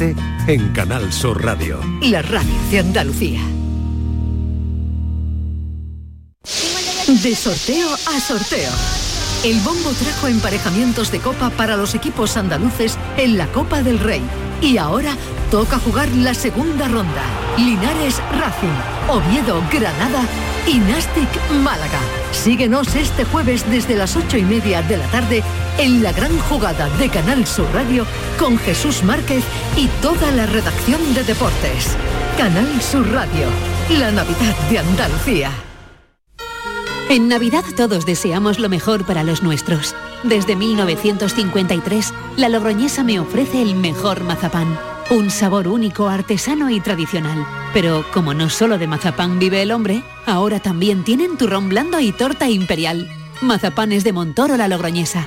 En Canal Sur Radio. La radio de Andalucía. De sorteo a sorteo. El bombo trajo emparejamientos de copa para los equipos andaluces en la Copa del Rey. Y ahora toca jugar la segunda ronda. Linares Racing, Oviedo Granada y Nastic Málaga. Síguenos este jueves desde las ocho y media de la tarde en la gran jugada de Canal Sur Radio con Jesús Márquez y toda la redacción de deportes. Canal Sur Radio, la Navidad de Andalucía. En Navidad todos deseamos lo mejor para los nuestros. Desde 1953, la Logroñesa me ofrece el mejor mazapán. Un sabor único, artesano y tradicional. Pero como no solo de mazapán vive el hombre, ahora también tienen turrón blando y torta imperial. Mazapanes de Montoro la Logroñesa.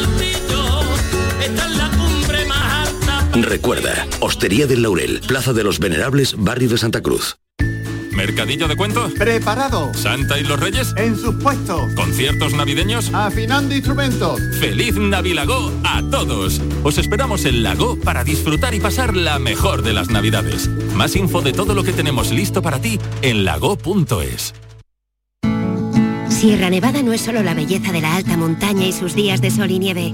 Recuerda, Hostería del Laurel, Plaza de los Venerables, Barrio de Santa Cruz. ¿Mercadillo de cuentos? Preparado. ¿Santa y los Reyes? En sus puestos. ¿Conciertos navideños? Afinando instrumentos. ¡Feliz Navilago a todos! Os esperamos en Lago para disfrutar y pasar la mejor de las Navidades. Más info de todo lo que tenemos listo para ti en lago.es. Sierra Nevada no es solo la belleza de la alta montaña y sus días de sol y nieve.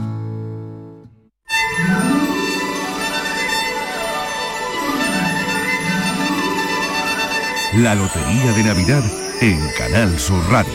La Lotería de Navidad en Canal Sur Radio.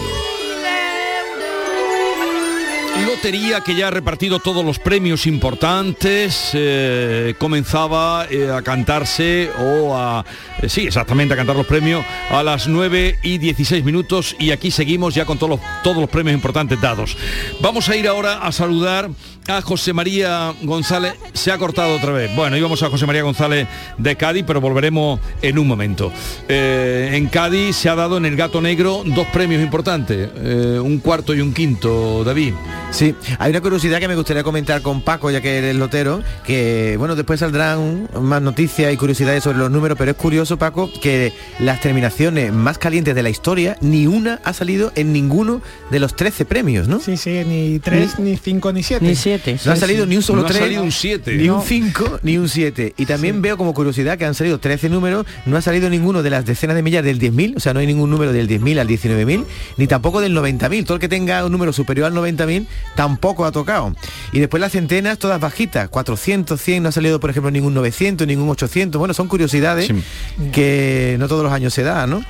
Lotería que ya ha repartido todos los premios importantes, eh, comenzaba eh, a cantarse o a, eh, sí, exactamente a cantar los premios a las 9 y 16 minutos y aquí seguimos ya con todos los, todos los premios importantes dados. Vamos a ir ahora a saludar a José María González. Se ha cortado otra vez. Bueno, íbamos a José María González de Cádiz, pero volveremos en un momento. Eh, en Cádiz se ha dado en el Gato Negro dos premios importantes, eh, un cuarto y un quinto, David. Sí, hay una curiosidad que me gustaría comentar con Paco, ya que eres lotero, que bueno, después saldrán más noticias y curiosidades sobre los números, pero es curioso, Paco, que las terminaciones más calientes de la historia, ni una ha salido en ninguno de los 13 premios, ¿no? Sí, sí, ni 3, ni 5, ni 7. Ni 7. No ha salido ni un solo no 3, ha salido un 7. ni un 5, ni un 7. Y también veo como curiosidad que han salido 13 números, no ha salido ninguno de las decenas de millas del 10.000, o sea, no hay ningún número del 10.000 al 19.000, ni tampoco del 90.000. Todo el que tenga un número superior al 90.000 tampoco ha tocado. Y después las centenas todas bajitas, 400, 100, no ha salido por ejemplo ningún 900, ningún 800. Bueno, son curiosidades que no todos los años se da, ¿no?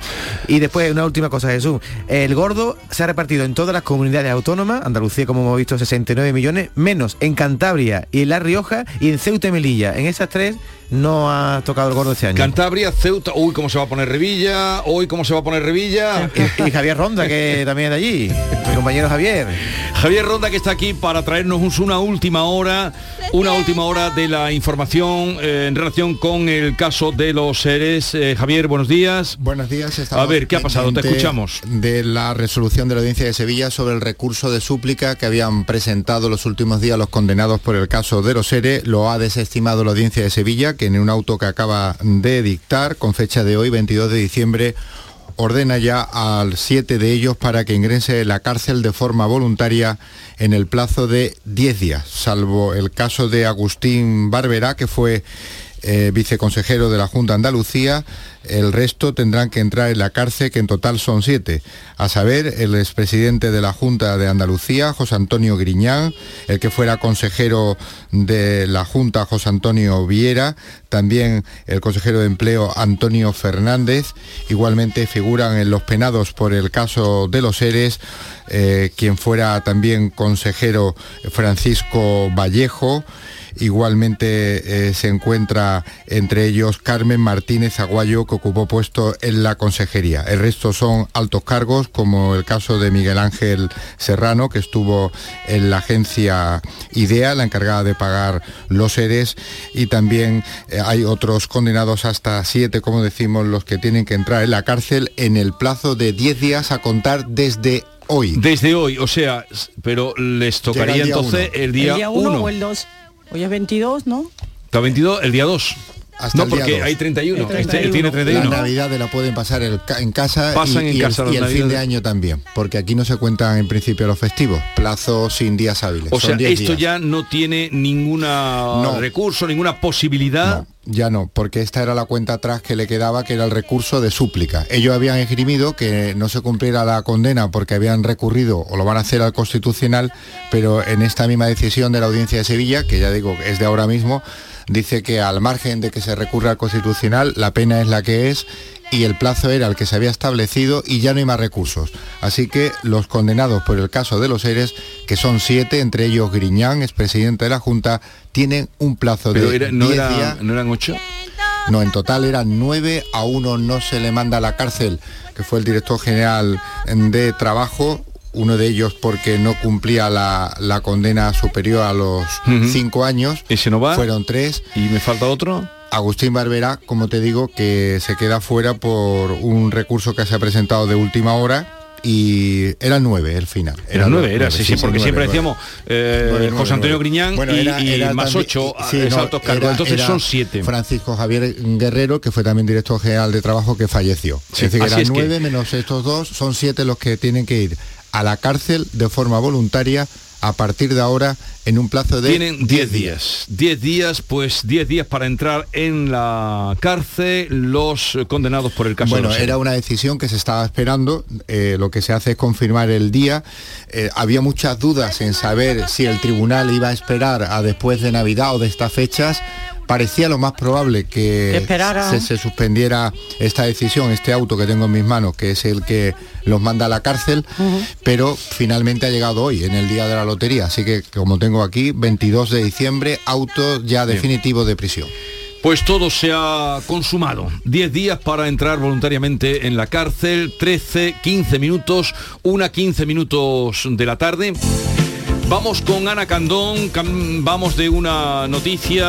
Y después una última cosa, Jesús. El gordo se ha repartido en todas las comunidades autónomas, Andalucía como hemos visto 69 millones, menos en Cantabria y en La Rioja y en Ceuta y Melilla. En esas tres no ha tocado el gordo este año. Cantabria, Ceuta, uy, cómo se va a poner Revilla, hoy cómo se va a poner Revilla. Y, y Javier Ronda, que también es de allí, mi compañero Javier. Javier Ronda que está aquí para traernos una última hora, una última hora de la información eh, en relación con el caso de los seres. Eh, Javier, buenos días. Buenos días. A ver, ¿qué ha pasado? Te escuchamos. De la resolución de la Audiencia de Sevilla sobre el recurso de súplica que habían presentado los últimos días los condenados por el caso de los seres. Lo ha desestimado la Audiencia de Sevilla, que en un auto que acaba de dictar, con fecha de hoy, 22 de diciembre, ordena ya al siete de ellos para que ingrese en la cárcel de forma voluntaria en el plazo de 10 días, salvo el caso de Agustín Barberá, que fue eh, viceconsejero de la Junta de Andalucía, el resto tendrán que entrar en la cárcel, que en total son siete, a saber, el expresidente de la Junta de Andalucía, José Antonio Griñán, el que fuera consejero de la Junta, José Antonio Viera, también el consejero de Empleo, Antonio Fernández, igualmente figuran en los penados por el caso de los seres, eh, quien fuera también consejero Francisco Vallejo, Igualmente eh, se encuentra entre ellos Carmen Martínez Aguayo, que ocupó puesto en la consejería. El resto son altos cargos, como el caso de Miguel Ángel Serrano, que estuvo en la agencia IDEA, la encargada de pagar los seres, y también eh, hay otros condenados hasta siete, como decimos, los que tienen que entrar en la cárcel en el plazo de 10 días a contar desde hoy. Desde hoy, o sea, pero les tocaría el día entonces uno. el día el día 1 1. o el 2. Hoy es 22, ¿no? Está 22, el día 2. Hasta no, porque hay 31. El Este 31. tiene 31. La Navidad la pueden pasar el en casa Pasan y, en y casa el, y el fin de año también, porque aquí no se cuentan en principio los festivos, plazo sin días hábiles. O son sea, 10 esto días. ya no tiene ninguna No. recurso, ninguna posibilidad. Ya no, porque esta era la cuenta atrás que le quedaba, que era el recurso de súplica. Ellos habían esgrimido que no se cumpliera la condena porque habían recurrido o lo van a hacer al Constitucional, pero en esta misma decisión de la Audiencia de Sevilla, que ya digo es de ahora mismo, dice que al margen de que se recurra al Constitucional, la pena es la que es y el plazo era el que se había establecido y ya no hay más recursos. Así que los condenados por el caso de los seres, que son siete, entre ellos Griñán, expresidente de la Junta, tienen un plazo Pero de era- no, 10 era- días. no eran 8. No, en total eran nueve, a uno no se le manda a la cárcel, que fue el director general de trabajo, uno de ellos porque no cumplía la, la condena superior a los cinco años. Ese no va. Fueron tres. ¿Y me falta otro? Agustín Barberá, como te digo, que se queda fuera por un recurso que se ha presentado de última hora y eran nueve el final. Era nueve, era, sí, sí, porque siempre decíamos eh, José Antonio. Griñán Bueno, y, era- y era más también- ocho sí, es no, altos cargos. era- Entonces era son siete. Francisco Javier Guerrero, que fue también director general de trabajo, que falleció. Sí, es decir, eran es que- nueve menos estos dos, son siete los que tienen que ir a la cárcel de forma voluntaria a partir de ahora en un plazo de Tienen 10 días. 10 días, pues 10 días para entrar en la cárcel los condenados por el caso Bueno, de era una decisión que se estaba esperando. eh, lo que se hace es confirmar el día. Eh, había muchas dudas en saber si el tribunal iba a esperar a después de Navidad o de estas fechas. Parecía lo más probable que se, se suspendiera esta decisión, este auto que tengo en mis manos, que es el que los manda a la cárcel, pero finalmente ha llegado hoy, en el día de la lotería. Así que, como tengo aquí, 22 de diciembre, auto ya definitivo de prisión. Pues todo se ha consumado. 10 días para entrar voluntariamente en la cárcel, 13, 15 minutos, una 15 minutos de la tarde. Vamos con Ana Candón, vamos de una noticia,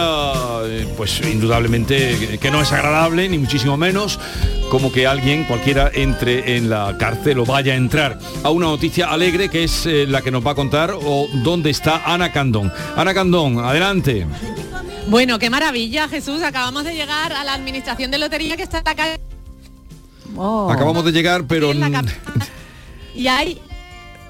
eh, pues indudablemente que- no es agradable, ni muchísimo menos, como que alguien, cualquiera, entre en la cárcel o vaya a entrar, a una noticia alegre que es eh, la que nos va a contar o dónde está Ana Candón. Ana Candón, adelante. Bueno, qué maravilla, Jesús. Acabamos de llegar a la administración de lotería que está en la calle. Oh. Acabamos de llegar, pero... Y hay...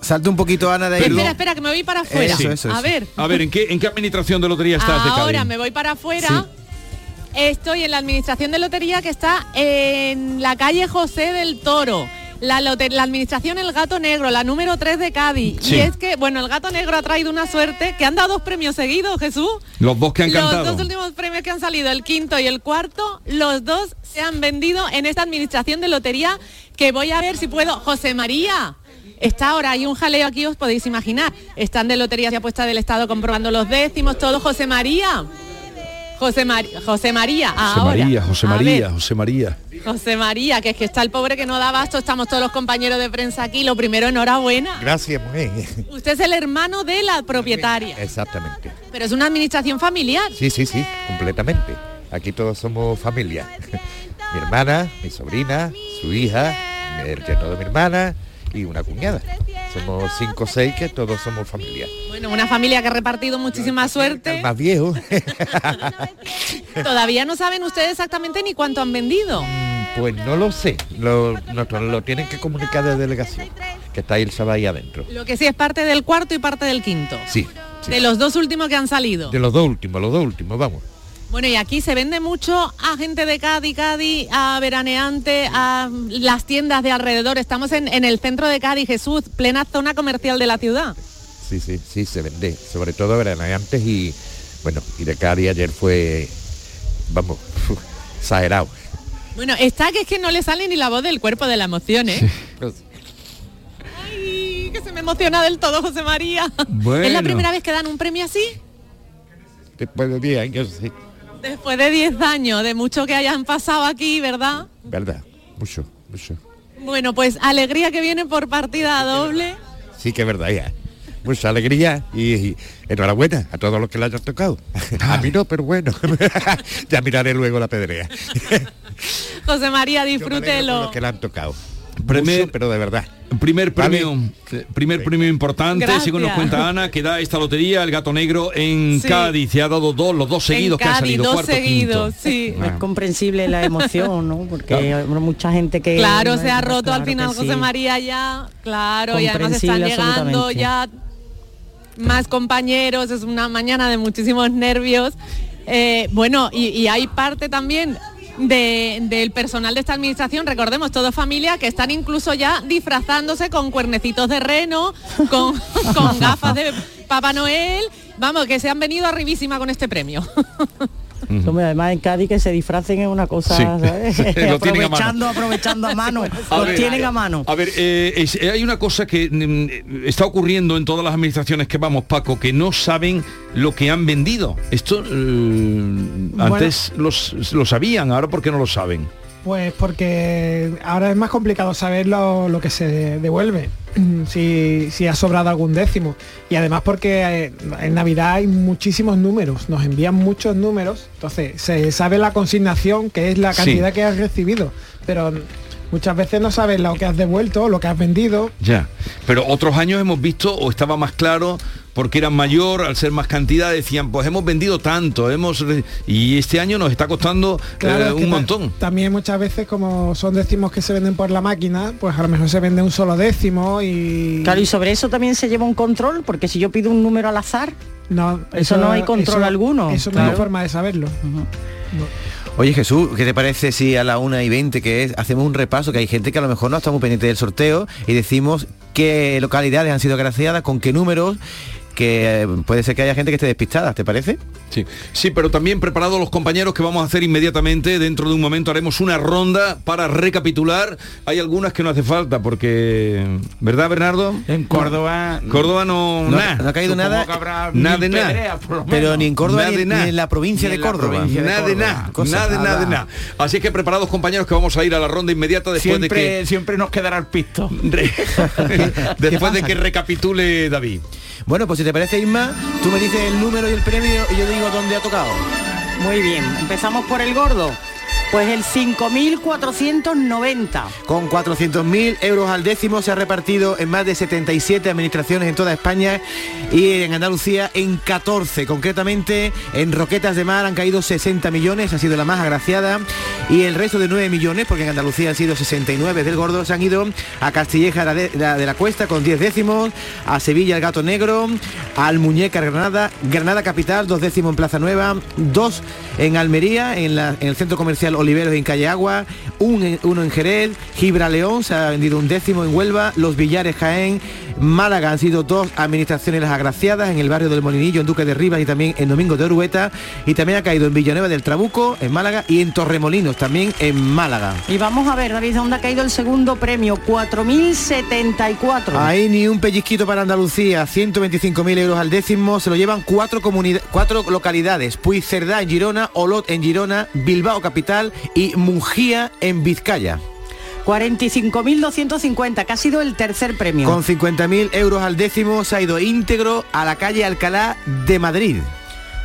Salte un poquito, Ana, de ahí. Espera, espera, que me voy para afuera. Eso, eso, A ver. A ver, ¿en qué, ¿en qué administración de lotería estás de Ahora me voy para afuera. Estoy en la administración de lotería que está en la calle José del Toro. La, la administración El Gato Negro, la número 3 de Cádiz. Sí. Y es que, bueno, el Gato Negro ha traído una suerte que han dado dos premios seguidos, Jesús. Los dos que han Los cantado. dos últimos premios que han salido, el quinto y el cuarto, los dos se han vendido en esta administración de lotería que voy a ver si puedo. José María. Está ahora, hay un jaleo aquí, os podéis imaginar. Están de Loterías y Apuestas del Estado comprobando los décimos, todo. José María. José, José María, José ahora. María, José María, José María. José María, que es que está el pobre que no da abasto, estamos todos los compañeros de prensa aquí. Lo primero, enhorabuena. Gracias, mujer. Usted es el hermano de la propietaria, Exactamente. pero es una administración familiar. Sí, sí, sí, completamente. Aquí todos somos familia. mi hermana, mi sobrina, su hija, el yerno de mi hermana y una cuñada. Somos cinco o seis que todos somos familia. Bueno, una familia que ha repartido muchísima suerte. El más viejo. Todavía no saben ustedes exactamente ni cuánto han vendido. Pues no lo sé. Lo, nos lo tienen que comunicar de delegación, que está Ilsa ahí adentro. Lo que sí es parte del cuarto y parte del quinto. Sí, De los dos últimos que han salido. de los dos últimos, los dos últimos, vamos. Bueno, y aquí se vende mucho a gente de Cádiz, Cádiz, a veraneante, a las tiendas de alrededor. Estamos en, en el centro de Cádiz, Jesús, plena zona comercial de la ciudad. Sí, sí, sí, se vende. Sobre todo veraneantes y, bueno, y de Cádiz ayer fue, vamos, exagerado. Bueno, está que es que no le sale ni la voz del cuerpo de la emoción, ¿eh? Ay, que se me emociona del todo, José María. ¿Es la primera vez que dan un premio así? Después de 10 años, sí. Después de 10 años, de mucho que hayan pasado aquí, ¿verdad? Verdad, mucho, mucho. Bueno, pues alegría que viene por partida doble. Sí que es verdad, ya. Mucha alegría y, y enhorabuena a todos los que le hayan tocado. A mí no, pero bueno. ya miraré luego la pedrea. José María, disfrútelo. los que le han tocado. Primer- Mucho, pero de verdad. Primer premio, primer premio importante, Gracias. según nos cuenta Ana, que da esta lotería, el gato negro en Sí. Cádiz. Se ha dado dos, los dos seguidos en que han Cádiz, salido. dos cuarto, seguidos, quinto. sí. Ah. Es comprensible la emoción, ¿no? Porque hay mucha gente que... Claro, no, se ha no, roto al final José sí. María ya, claro, y además están llegando ya más compañeros, es una mañana de muchísimos nervios. Eh, bueno, y, y hay parte también de- del personal de esta administración, recordemos, todo familia, que están incluso ya disfrazándose con cuernecitos de reno, con, con gafas de Papá Noel, vamos, que se han venido arribísima con este premio. Además en Cádiz que se disfracen es una cosa, Sí. ¿sabes? Lo tienen a aprovechando, aprovechando a mano. A Lo ver, tienen a mano. A ver, eh, es- eh, hay una cosa que mm, está ocurriendo en todas las administraciones que vamos, Paco, que no saben lo que han vendido. Esto eh, antes los- lo sabían, ahora ¿por qué no lo saben? Pues porque ahora es más complicado saber lo, lo que se devuelve, si, si ha sobrado algún décimo. Y además porque eh, en Navidad hay muchísimos números, nos envían muchos números, entonces se sabe la consignación, que es la Sí. cantidad que has recibido, pero muchas veces no sabes lo que has devuelto, lo que has vendido. Ya, pero otros años hemos visto o estaba más claro porque eran mayor, al ser más cantidad decían, pues hemos vendido tanto, hemos y este año nos está costando Claro, eh, es que un montón. También muchas veces como son décimos que se venden por la máquina, pues a lo mejor se vende un solo décimo y... Claro, y sobre eso también se lleva un control, porque si yo pido un número al azar, no, eso, no hay control eso- alguno. Eso no hay Claro. forma de saberlo. Oye Jesús, ¿qué te parece si a la 1 y 20 que es, hacemos un repaso, que hay gente que a lo mejor no está muy pendiente del sorteo y decimos qué localidades han sido agraciadas, con qué números, que puede ser que haya gente que esté despistada, ¿te parece? Sí, sí, pero también preparados los compañeros que vamos a hacer inmediatamente. Dentro de un momento haremos una ronda para recapitular. Hay algunas que no hace falta porque, ¿verdad, Bernardo? En Córdoba. Córdoba no, No, nada. no ha caído Supongo nada. Nada de nada. Pero ni en Córdoba ni, en la provincia Ni de Córdoba. provincia Nada de nada, nada de nada de Nada. nada. Así que preparados compañeros que vamos a ir a la ronda inmediata después Siempre, de que siempre nos quedará el pisto. después de que recapitule David. Bueno, pues si te parece Isma, tú me dices el número y el premio y yo digo dónde ha tocado. Muy bien, empezamos por el gordo. Pues el 5.490. Con 400.000 euros al décimo se ha repartido en más de 77 administraciones en toda España y en Andalucía en 14. Concretamente en Roquetas de Mar han caído 60 millones, ha sido la más agraciada. Y el resto de 9 millones, porque en Andalucía han sido 69 del gordo, se han ido a Castilleja de, la de la Cuesta con 10 décimos, a Sevilla el Gato Negro, al Muñeca Granada, Granada Capital, dos décimos en Plaza Nueva, dos en Almería, en, en el centro comercial Oliveros en Calle Agua, un uno en Jerez, Gibra León se ha vendido un décimo en Huelva, Los Villares Jaén, Málaga han sido dos administraciones las agraciadas en el barrio del Molinillo, en Duque de Rivas y también en Domingo de Orueta y también ha caído en Villanueva del Trabuco, en Málaga y en Torremolinos, también en Málaga. Y vamos a ver, David, ¿dónde ha caído el segundo premio? 4.074. Ahí ni un pellizquito para Andalucía, 125.000 euros al décimo, se lo llevan cuatro, cuatro localidades, Puigcerdá en Girona, Olot en Girona, Bilbao capital y Mungía en Vizcaya. 45.250, que ha sido el tercer premio. Con 50.000 euros al décimo se ha ido íntegro a la calle Alcalá de Madrid.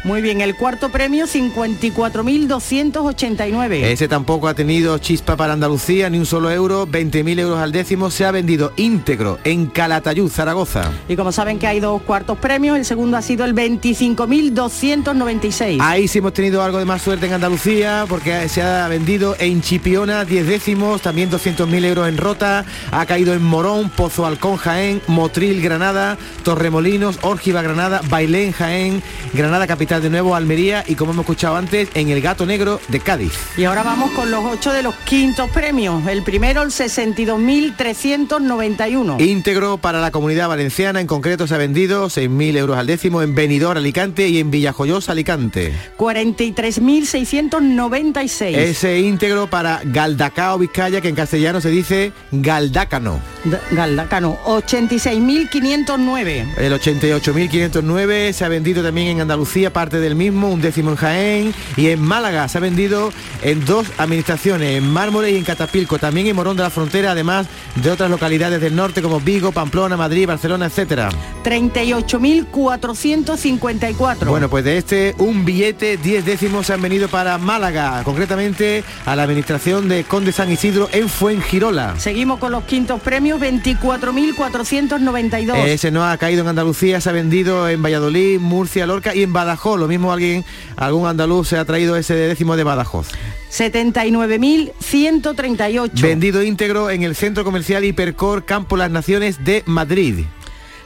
Muy bien, el cuarto premio 54.289. Ese tampoco ha tenido chispa para Andalucía, ni un solo euro, 20.000 euros al décimo, se ha vendido íntegro en Calatayud, Zaragoza. Y como saben que hay dos cuartos premios, el segundo ha sido el 25.296. Ahí sí hemos tenido algo de más suerte en Andalucía porque se ha vendido en Chipiona 10 décimos, también 200.000 euros en Rota, ha caído en Morón, Pozo Alcón, Jaén, Motril, Granada, Torremolinos, Órgiva, Granada, Bailén, Jaén, Granada Capital de nuevo, Almería y como hemos escuchado antes, en el Gato Negro de Cádiz. Y ahora vamos con los ocho de los quintos premios. El primero, el 62.391. Íntegro para la comunidad valenciana, en concreto se ha vendido 6.000 euros al décimo en Benidorm, Alicante y en Villajoyosa, Alicante. 43.696. Ese íntegro para Galdacao, Vizcaya, que en castellano se dice Galdácano. D- Galdacano, 86.509. El 88.509 se ha vendido también en Andalucía, parte del mismo, un décimo en Jaén y en Málaga se ha vendido en dos administraciones, en Mármol y en Catapilco, también en Morón de la Frontera, además de otras localidades del norte como Vigo, Pamplona, Madrid, Barcelona, etcétera. 38.454. Bueno, pues de este un billete, 10 décimos se han venido para Málaga, concretamente a la administración de Conde San Isidro en Fuengirola. Seguimos con los quintos premios, 24.492. Ese no ha caído en Andalucía, se ha vendido en Valladolid, Murcia, Lorca y en Badajoz. Lo mismo alguien, algún andaluz se ha traído ese décimo de Badajoz. 79.138. Vendido íntegro en el centro comercial Hipercor Campo Las Naciones de Madrid.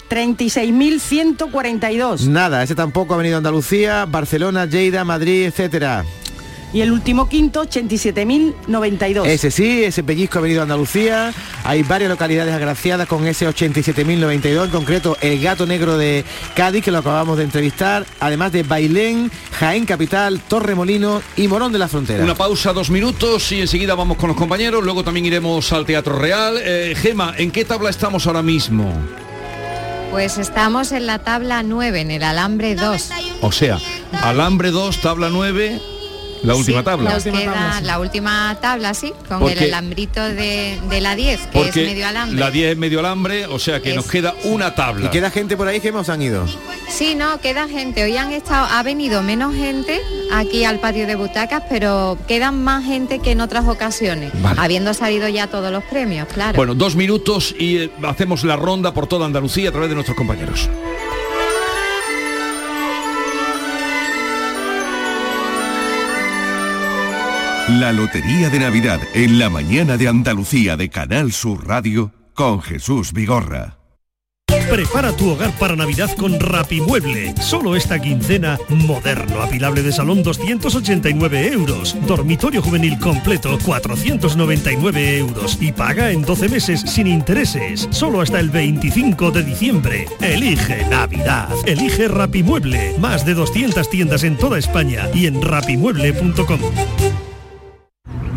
36.142. Nada, ese tampoco ha venido a Andalucía, Barcelona, Lleida, Madrid, etcétera. Y el último quinto, 87.092. Ese sí, ese pellizco ha venido a Andalucía. Hay varias localidades agraciadas con ese 87.092, en concreto el Gato Negro de Cádiz, que lo acabamos de entrevistar, además de Bailén, Jaén Capital, Torremolino y Morón de la Frontera. Una pausa, dos minutos y enseguida vamos con los compañeros. Luego también iremos al Teatro Real. Eh, Gema, ¿en qué tabla estamos ahora mismo? Pues estamos en la tabla 9, en el alambre 2. O sea, alambre 2, tabla 9, la última tabla. Nos queda la última tabla, sí, con Porque- el alambrito de, de la 10, que Porque es medio alambre. la 10 es medio alambre, o sea que nos queda una tabla. ¿Y queda gente por ahí que hemos han ido? Sí, no, queda gente. Hoy han estado, ha venido menos gente aquí al patio de butacas, pero quedan más gente que en otras ocasiones, Vale. habiendo salido ya todos los premios, claro. Bueno, dos minutos y eh, hacemos la ronda por toda Andalucía a través de nuestros compañeros. La Lotería de Navidad en la mañana de Andalucía de Canal Sur Radio con Jesús Vigorra. Prepara tu hogar para Navidad con Rapimueble. Solo esta quincena, moderno, apilable de salón 289 euros. Dormitorio juvenil completo 499 euros. Y paga en 12 meses sin intereses. Solo hasta el 25 de diciembre. Elige Navidad. Elige Rapimueble. Más de 200 tiendas en toda España y en rapimueble.com.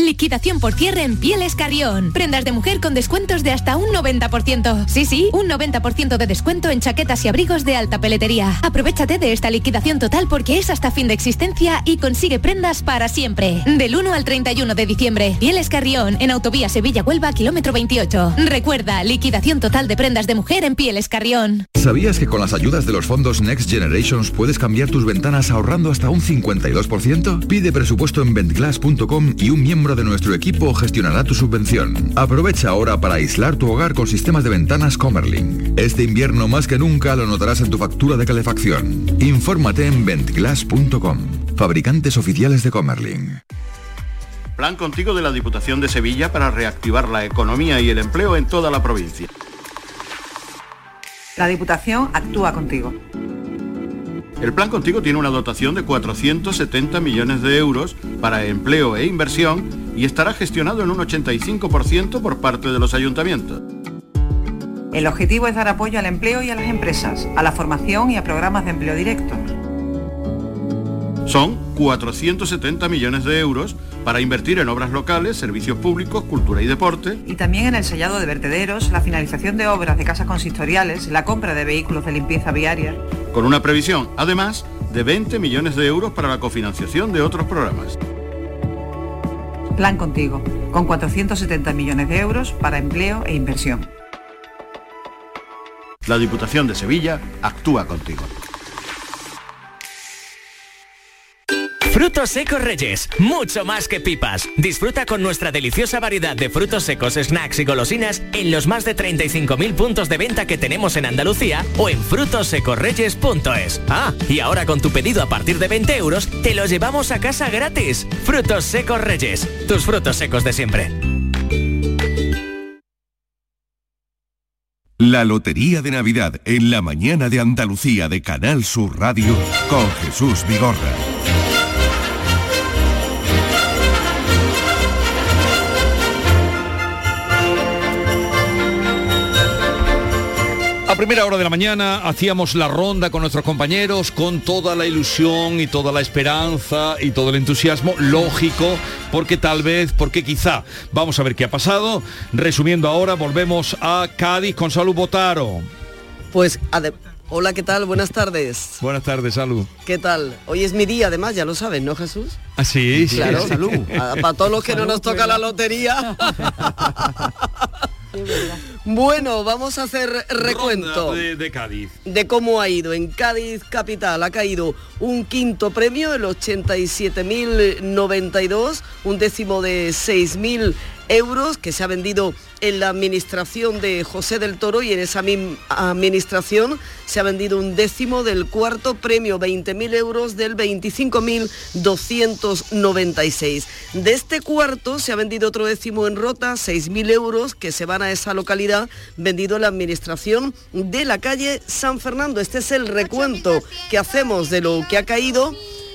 Liquidación por cierre en Pieles Carrión. Prendas de mujer con descuentos de hasta un 90%. Sí, sí, un 90% de descuento en chaquetas y abrigos de alta peletería. Aprovechate de esta liquidación total porque es hasta fin de existencia y consigue prendas para siempre. Del 1 al 31 de diciembre. Pieles Carrión en Autovía Sevilla-Huelva, kilómetro 28. Recuerda, liquidación total de prendas de mujer en Pieles Carrión. ¿Sabías que con las ayudas de los fondos Next Generations puedes cambiar tus ventanas ahorrando hasta un 52%? Pide presupuesto en ventglass.com y un miembro de nuestro equipo gestionará tu subvención. Aprovecha ahora para aislar tu hogar con sistemas de ventanas Comerlin. Este invierno más que nunca lo notarás en tu factura de calefacción. Infórmate en ventglass.com. Fabricantes oficiales de Comerlin. Plan contigo de la Diputación de Sevilla para reactivar la economía y el empleo en toda la provincia. La Diputación actúa contigo. El plan contigo tiene una dotación de 470 millones de euros para empleo e inversión y estará gestionado en un 85% por parte de los ayuntamientos. El objetivo es dar apoyo al empleo y a las empresas, a la formación y a programas de empleo directo. Son 470 millones de euros para invertir en obras locales, servicios públicos, cultura y deporte. Y también en el sellado de vertederos, la finalización de obras de casas consistoriales, la compra de vehículos de limpieza viaria. Con una previsión, además, de 20 millones de euros para la cofinanciación de otros programas. Plan contigo, con 470 millones de euros para empleo e inversión. La Diputación de Sevilla actúa contigo. Frutos secos Reyes, mucho más que pipas. Disfruta con nuestra deliciosa variedad de frutos secos, snacks y golosinas en los más de 35.000 puntos de venta que tenemos en Andalucía o en frutosecorreyes.es. Ah, y ahora con tu pedido a partir de 20 euros, te lo llevamos a casa gratis. Frutos secos Reyes, tus frutos secos de siempre. La Lotería de Navidad en la mañana de Andalucía de Canal Sur Radio con Jesús Vigorra. Primera hora de la mañana hacíamos la ronda con nuestros compañeros con toda la ilusión y toda la esperanza y todo el entusiasmo lógico, porque tal vez, porque quizá. Vamos a ver qué ha pasado. Resumiendo ahora, volvemos a Cádiz con Salud Botaro. Pues Hola, ¿qué tal? Buenas tardes. Buenas tardes, Salud. ¿Qué tal? Hoy es mi día, además, ya lo sabes, ¿no, Jesús? Ah, sí, sí, Claro. Salud. Para todos los que no nos toca la lotería. bueno, vamos a hacer recuento de Cádiz. de cómo ha ido. En Cádiz capital ha caído un quinto premio, el 87.092, un décimo de 6.000 euros que se ha vendido en la administración de José del Toro y en esa misma administración se ha vendido un décimo del cuarto premio, 20.000 euros del 25.296. De este cuarto se ha vendido otro décimo en Rota, 6.000 euros que se van a esa localidad, vendido en la administración de la calle San Fernando. Este es el recuento que hacemos de lo que ha caído.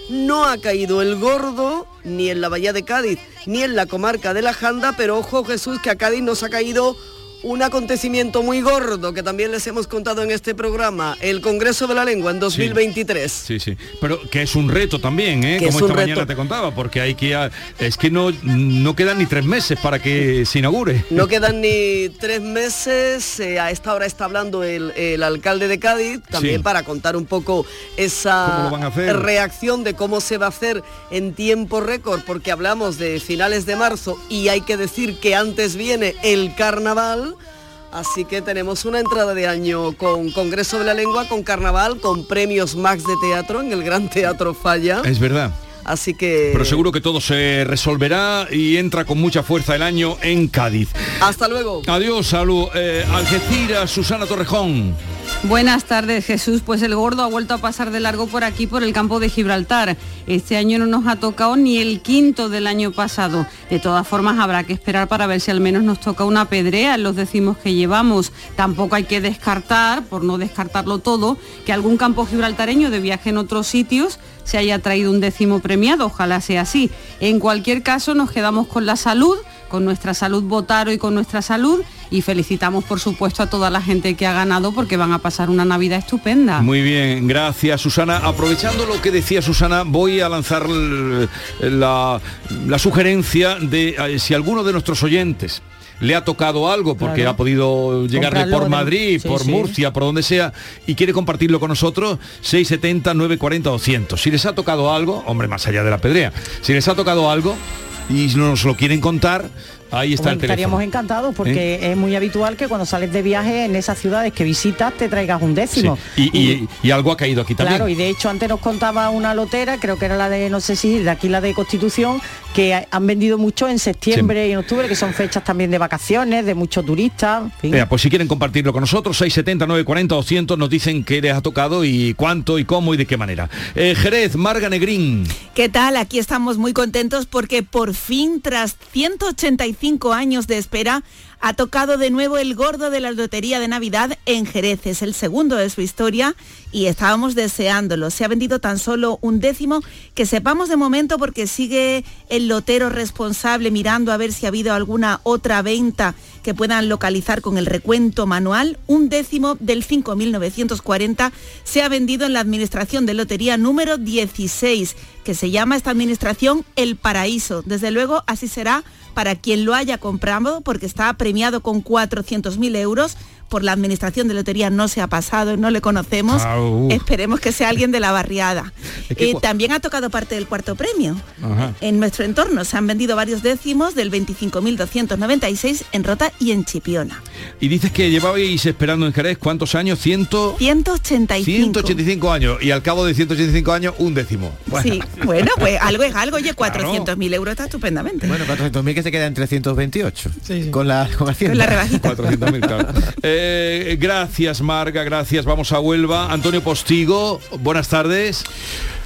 No ha caído el gordo ni en la Bahía de Cádiz ni en la comarca de la Janda, pero ojo Jesús que a Cádiz nos ha caído un acontecimiento muy gordo que también les hemos contado en este programa, el Congreso de la Lengua en 2023. Sí, sí. Pero que es un reto también, ¿eh? Como es esta mañana reto. te contaba, porque hay que... a- Es que no, no quedan ni tres meses para que se inaugure. No quedan ni tres meses, eh, a esta hora está hablando el, el alcalde de Cádiz, también Sí. para contar un poco ¿Cómo esa reacción de cómo se va a hacer en tiempo récord, porque hablamos de finales de marzo y hay que decir que antes viene el carnaval. Así que tenemos una entrada de año con Congreso de la Lengua, con carnaval, con premios Max de teatro en el Gran Teatro Falla. Es verdad. Así que Pero seguro que todo se resolverá y entra con mucha fuerza el año en Cádiz. hasta luego. Adiós, salud. Eh, Algeciras, Susana Torrejón. Buenas tardes, Jesús. Pues el gordo ha vuelto a pasar de largo por aquí, por el campo de Gibraltar. Este año no nos ha tocado ni el quinto del año pasado. De todas formas, habrá que esperar para ver si al menos nos toca una pedrea en los decimos que llevamos. Tampoco hay que descartar, por no descartarlo todo, que algún campo gibraltareño de viaje en otros sitios se haya traído un décimo premiado. Ojalá sea así. En cualquier caso, nos quedamos con la salud con nuestra salud Botaro y con nuestra salud y felicitamos por supuesto a toda la gente que ha ganado porque van a pasar una Navidad estupenda. Muy bien, gracias Susana. Aprovechando lo que decía Susana, voy a lanzar la, la sugerencia de eh, si alguno de nuestros oyentes le ha tocado algo porque Claro. ha podido llegarle Comprarlo por Madrid, sí, por sí. Murcia, por donde sea y quiere compartirlo con nosotros, 670 940 200. Si les ha tocado algo, hombre, más allá de la pedrea, si les ha tocado algo y nos lo quieren contar, ahí está Pues el teléfono. estaríamos encantados porque es muy habitual que cuando sales de viaje en esas ciudades que visitas te traigas un Sí. décimo. Y, y- y algo ha caído aquí también. Claro, y de hecho antes nos contaba una lotera, creo que era la de, no sé si, de aquí la de Constitución, que han vendido mucho en septiembre y en octubre, que son fechas también de vacaciones, de muchos turistas. en fin. Venga, pues si quieren compartirlo con nosotros, 670, 940, 200, nos dicen qué les ha tocado y cuánto y cómo y de qué manera. Eh, Jerez, Marga Negrín. ¿Qué tal? Aquí estamos muy contentos porque por fin, tras 185 años de espera, ha tocado de nuevo el gordo de la Lotería de Navidad en Jerez. Es el segundo de su historia y estábamos deseándolo. Se ha vendido tan solo un décimo, que sepamos de momento porque sigue el lotero responsable mirando a ver si ha habido alguna otra venta que puedan localizar con el recuento manual. Un décimo del 5.940 se ha vendido en la Administración de Lotería número 16, que se llama esta administración El Paraíso. Desde luego así será para quien lo haya comprado, porque está premiado con 400.000 euros. Por la Administración de Lotería no se ha pasado, no le conocemos. Au. Esperemos que sea alguien de la barriada. Es que Eh, también ha tocado parte del cuarto premio. Ajá. En nuestro entorno se han vendido varios décimos del 25.296 en Rota y en Chipiona. Y dices que llevabais esperando en Jerez cuántos años, Ciento... 185. 185 años y al cabo de 185 años un décimo. Bueno. Sí, bueno, pues algo es algo. Oye, 400.000 euros está estupendamente. Bueno, 400.000 que se queda en 328. Con la con. Con la rebajita. 400.000, claro. Eh, gracias, Marga, gracias. Vamos a Huelva. Antonio Postigo, buenas tardes.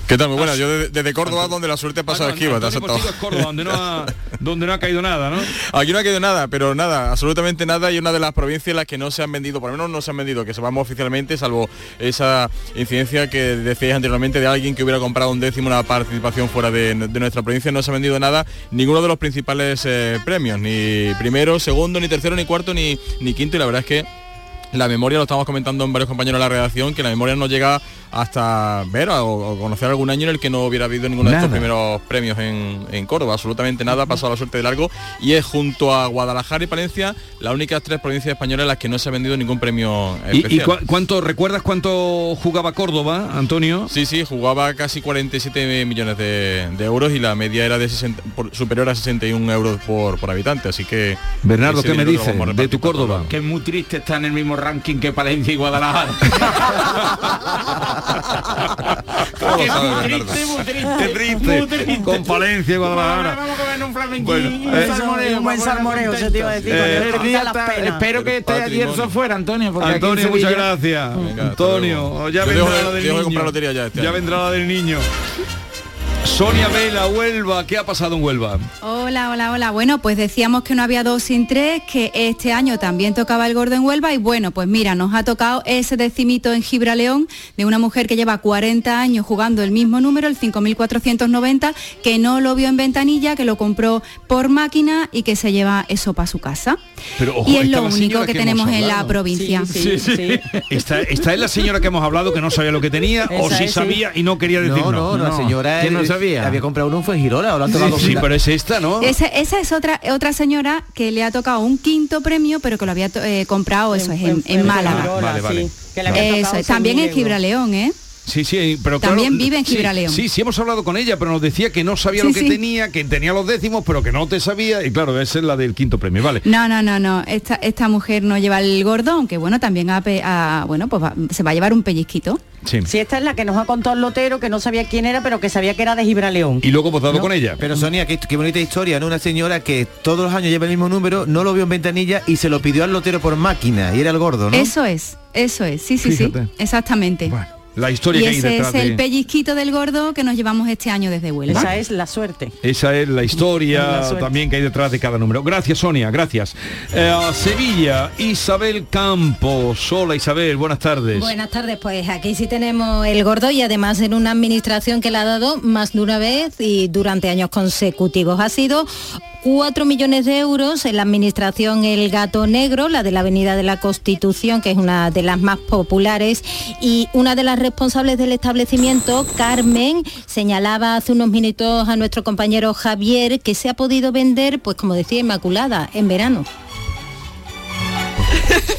¿Qué tal? Muy buenas. Yo desde, desde Córdoba, donde la suerte ha pasado esquiva. te has Antonio saltado. Postigo es Córdoba, donde no, ha, donde no ha caído nada, ¿no? Aquí no ha quedado nada, pero nada, absolutamente nada. Y una de las provincias en las que no se han vendido, por lo menos no se han vendido, que sepamos oficialmente, salvo esa incidencia que decíais anteriormente de alguien que hubiera comprado un décimo una participación fuera de, de nuestra provincia, no se ha vendido nada, ninguno de los principales eh, premios, ni primero, segundo, ni tercero, ni cuarto, ni, ni quinto. Y la verdad es que la memoria, lo estamos comentando en varios compañeros de la redacción, que la memoria no llega hasta ver o, o conocer algún año en el que no hubiera habido ninguno de estos primeros premios en, en Córdoba, absolutamente nada, ha pasado la suerte de largo y es junto a Guadalajara y Palencia las únicas tres provincias españolas en las que no se ha vendido ningún premio ¿Y, y especial. cuánto, recuerdas cuánto jugaba Córdoba, Antonio? Sí, sí, jugaba casi 47 millones de, de euros y la media era de 60 por- superior a 61 euros por, por habitante, así que... Bernardo, ¿qué me dices de tu Córdoba? Que es muy triste estar en el mismo ranking que Palencia y Guadalajara. ¿Cómo lo Que sabe, muy Bernardo? triste, muy triste, Qué triste. muy triste. Con Palencia y Guadalajara. Vamos a comer un flamenquín, Bueno, un eh, salmoreo, un buen salmoreo, se te iba a decir, Eh, está. Espero que esté ayer fuera, Antonio, porque aquí en Antonio, muchas Sevilla- gracias. Venga, Antonio, ya Yo vendrá la del niño. ya este vendrá la del niño. Sonia Vela, Huelva, ¿qué ha pasado en Huelva? Hola, hola, hola. Bueno, pues decíamos que no había dos sin tres, que este año también tocaba el gordo en Huelva y bueno, pues mira, nos ha tocado ese decimito en Gibraleón de una mujer que lleva 40 años jugando el mismo número, el 5490, que no lo vio en ventanilla, que lo compró por máquina y que se lleva eso para su casa. Pero, ojo, y es lo único que, que tenemos en la provincia. Sí, sí. Esta, esta es la señora que hemos hablado que no sabía lo que tenía o sí es, sí. sabía y no quería decir No, no, la señora ¿Quién no eh, sabía? había comprado uno fue en Girola, o lo han Sí, tocado sí, pero es esta, ¿no? Esa, esa es otra otra señora que le ha tocado un quinto premio, pero que lo había eh, comprado, eso es, en, en Málaga. Vale, vale. Que le había Eso tocado es, también 100.000 en. Gibraleón, ¿eh? Sí, sí, pero También claro, vive en Gibraleón. Sí, sí, hemos hablado con ella, pero nos decía que no sabía Sí, lo que sí. tenía, que tenía los décimos, pero que no te sabía. Y claro, esa es la del quinto premio, vale. No, no, no, no. Esta, esta mujer no lleva el gordo, aunque bueno, también ha- bueno, pues va- se va a llevar un pellizquito. Sí. Sí, esta es la que nos ha contado el lotero, que no sabía quién era, pero que sabía que era de Gibraleón. Y luego hemos dado No. con ella. Pero Sonia, qué, qué bonita historia, ¿no? Una señora que todos los años lleva el mismo número, no lo vio en ventanilla y se lo pidió al lotero por máquina y era el gordo, ¿no? Eso es, eso es, sí, sí, Fíjate. sí, exactamente. La historia y que hay ese detrás es el de- pellizquito del gordo que nos llevamos este año desde Huelva. Esa es la suerte. Esa es la historia La también que hay detrás de cada número. Gracias, Sonia, gracias. Eh, Sevilla, Isabel Campos. Hola, Isabel, buenas tardes. Buenas tardes, pues aquí sí tenemos el gordo y además en una administración que le ha dado más de una vez y durante años consecutivos. Ha sido 4 millones de euros en la administración El Gato Negro, la de la Avenida de la Constitución, que es una de las más populares, y una de las responsables del establecimiento, Carmen, señalaba hace unos minutos a nuestro compañero Javier que se ha podido vender, pues como decía, Inmaculada, en verano.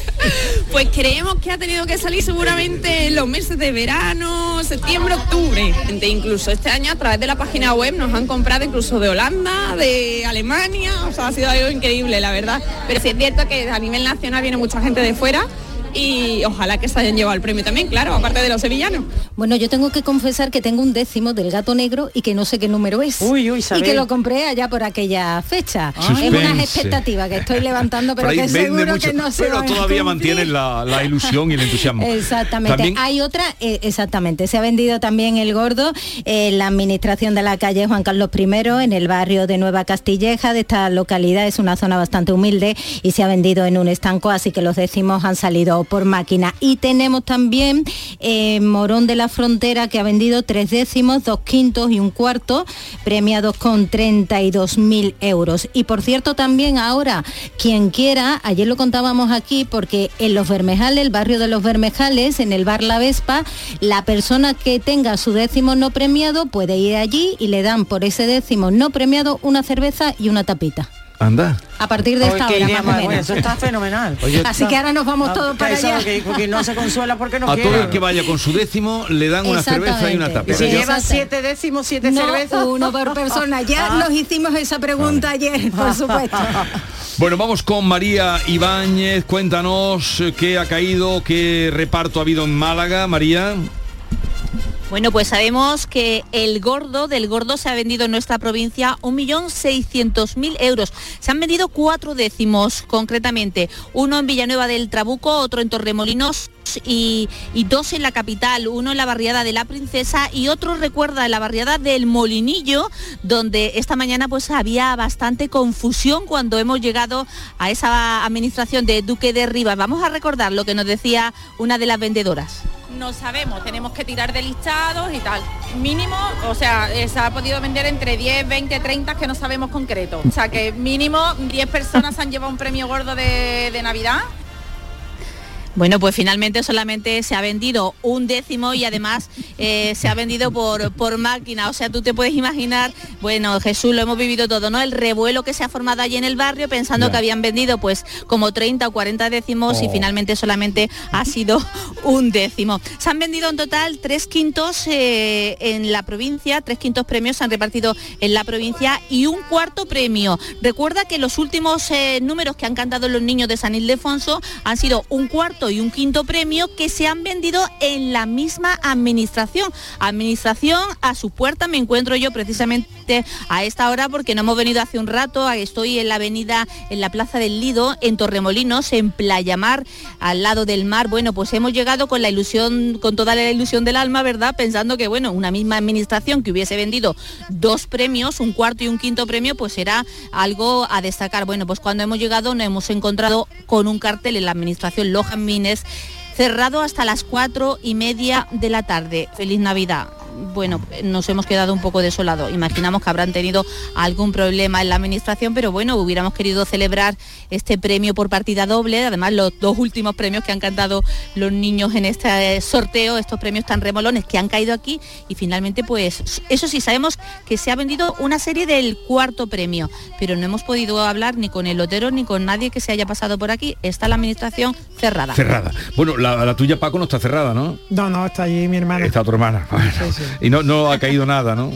Pues creemos que ha tenido que salir seguramente en los meses de verano, septiembre, octubre. Incluso este año a través de la página web nos han comprado incluso de Holanda, de Alemania, o sea, ha sido algo increíble, la verdad. Pero sí es cierto que a nivel nacional viene mucha gente de fuera y ojalá que se hayan llevado el premio también, claro, aparte de los sevillanos. Bueno, yo tengo que confesar que tengo un décimo del gato negro y que no sé qué número es. Uy, uy, y que lo compré allá por aquella fecha. Es una expectativa que estoy levantando, pero que seguro mucho, que no se pero todavía mantienen la, la ilusión y el entusiasmo. Exactamente. También- Hay otra, eh, exactamente. Se ha vendido también el gordo en la administración de la calle Juan Carlos I, en el barrio de Nueva Castilleja de esta localidad. Es una zona bastante humilde y se ha vendido en un estanco, así que los décimos han salido por máquina. Y tenemos también eh, Morón de la Frontera, que ha vendido tres décimos, dos quintos y un cuarto, premiados con 32.000 euros. Y por cierto, también ahora, quien quiera, ayer lo contábamos aquí, porque en Los Bermejales, el barrio de Los Bermejales, en el bar La Vespa, la persona que tenga su décimo no premiado puede ir allí y le dan por ese décimo no premiado una cerveza y una tapita. Anda. A partir de esta que hora, más o menos. Eso está fenomenal. Así que ahora nos vamos todos para Eso, allá. que- Porque no se consuela porque no a quiere. todo el que vaya con su décimo le dan una cerveza y una tapa. si lleva siete décimos, siete No, cervezas. uno por persona. Ya Ah. nos hicimos esa pregunta ayer, por supuesto. Bueno, vamos con María Ibáñez. Cuéntanos eh, qué ha caído, qué reparto ha habido en Málaga, María. Bueno, pues sabemos que el gordo del gordo se ha vendido en nuestra provincia 1.600.000 euros. Se han vendido cuatro décimos concretamente, uno en Villanueva del Trabuco, otro en Torremolinos y, y dos en la capital, uno en la barriada de la Princesa y otro recuerda en la barriada del Molinillo, donde esta mañana pues había bastante confusión cuando hemos llegado a esa administración de Duque de Rivas. Vamos a recordar lo que nos decía una de las vendedoras. No sabemos, tenemos que tirar de listados y tal. Mínimo, o sea, eh, se ha podido vender entre 10, 20, 30 que no sabemos concreto. O sea, que mínimo 10 personas han llevado un premio gordo de, de Navidad. Bueno, pues finalmente solamente se ha vendido un décimo y además eh, se ha vendido por, por máquina. O sea, tú te puedes imaginar, bueno, Jesús, lo hemos vivido todo, ¿no? El revuelo que se ha formado allí en el barrio pensando que habían vendido pues como 30 o 40 décimos y Oh. finalmente solamente ha sido un décimo. Se han vendido en total tres quintos eh, en la provincia, tres quintos premios se han repartido en la provincia y un cuarto premio. Recuerda que los últimos eh, números que han cantado los niños de San Ildefonso han sido un cuarto y un quinto premio que se han vendido en la misma administración. Administración a su puerta me encuentro yo precisamente a esta hora porque no hemos venido hace un rato, estoy en la avenida, en la Plaza del Lido, en Torremolinos, en Playa Mar, al lado del mar. Bueno, pues hemos llegado con la ilusión, con toda la ilusión del alma, ¿verdad? Pensando que, bueno, una misma administración que hubiese vendido dos premios, un cuarto y un quinto premio, pues era algo a destacar. Bueno, pues cuando hemos llegado nos hemos encontrado con un cartel en la administración Lojan Cerrado hasta las cuatro y media de la tarde. Feliz Navidad. Bueno, nos hemos quedado un poco desolados. Imaginamos que habrán tenido algún problema en la administración, pero bueno, hubiéramos querido celebrar este premio por partida doble. Además, los dos últimos premios que han cantado los niños en este eh, sorteo, estos premios tan remolones que han caído aquí. Y finalmente, pues, eso sí, sabemos que se ha vendido una serie del cuarto premio, pero no hemos podido hablar ni con el lotero ni con nadie que se haya pasado por aquí. Está la administración cerrada. Cerrada. Bueno, la, la tuya, Paco, no está cerrada, ¿no? No, no, está allí mi hermano. Está tu hermana. Bueno. Y no, no ha caído nada, ¿no?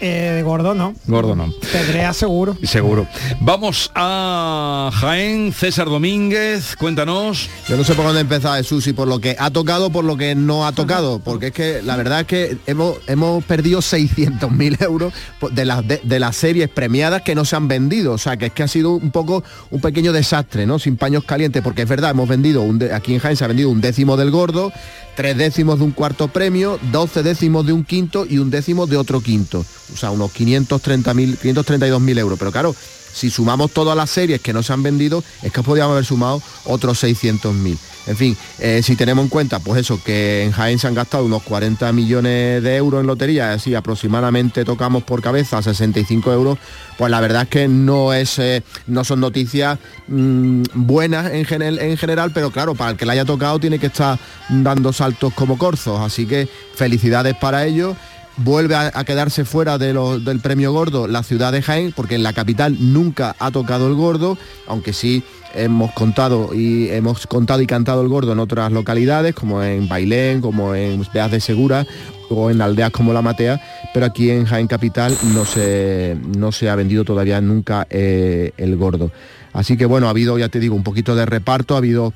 Eh, gordo, no. Gordo no. Pedrea seguro. Seguro. Vamos a Jaén, César Domínguez, cuéntanos. Yo no sé por dónde empezar, Jesús, si por lo que ha tocado, por lo que no ha tocado, porque es que la verdad es que hemos, hemos perdido 600.000 euros de las, de, de las series premiadas que no se han vendido, o sea, que es que ha sido un poco un pequeño desastre, ¿no? Sin paños calientes, porque es verdad, hemos vendido, un de- aquí en Jaén se ha vendido un décimo del gordo, tres décimos de un cuarto premio, 12 décimos de un quinto y un décimo de otro quinto, o sea, unos 530.000, 532.000 euros, pero claro, si sumamos todas las series que no se han vendido, es que podríamos haber sumado otros 600.000. En fin, eh, si tenemos en cuenta, pues eso, que en Jaén se han gastado unos 40 millones de euros en lotería, así aproximadamente tocamos por cabeza 65 euros, pues la verdad es que no es eh, no son noticias mm, buenas en, en general, pero claro, para el que le haya tocado tiene que estar dando saltos como corzos, así que felicidades para ellos. Vuelve a, quedarse fuera de lo- del premio gordo la ciudad de Jaén, porque en la capital nunca ha tocado el gordo, aunque sí hemos contado y hemos contado y cantado el gordo en otras localidades, como en Bailén, como en Beas de Segura o en aldeas como La Matea, pero aquí en Jaén Capital no se, no se ha vendido todavía nunca eh, el gordo. Así que bueno, ha habido, ya te digo, un poquito de reparto, ha habido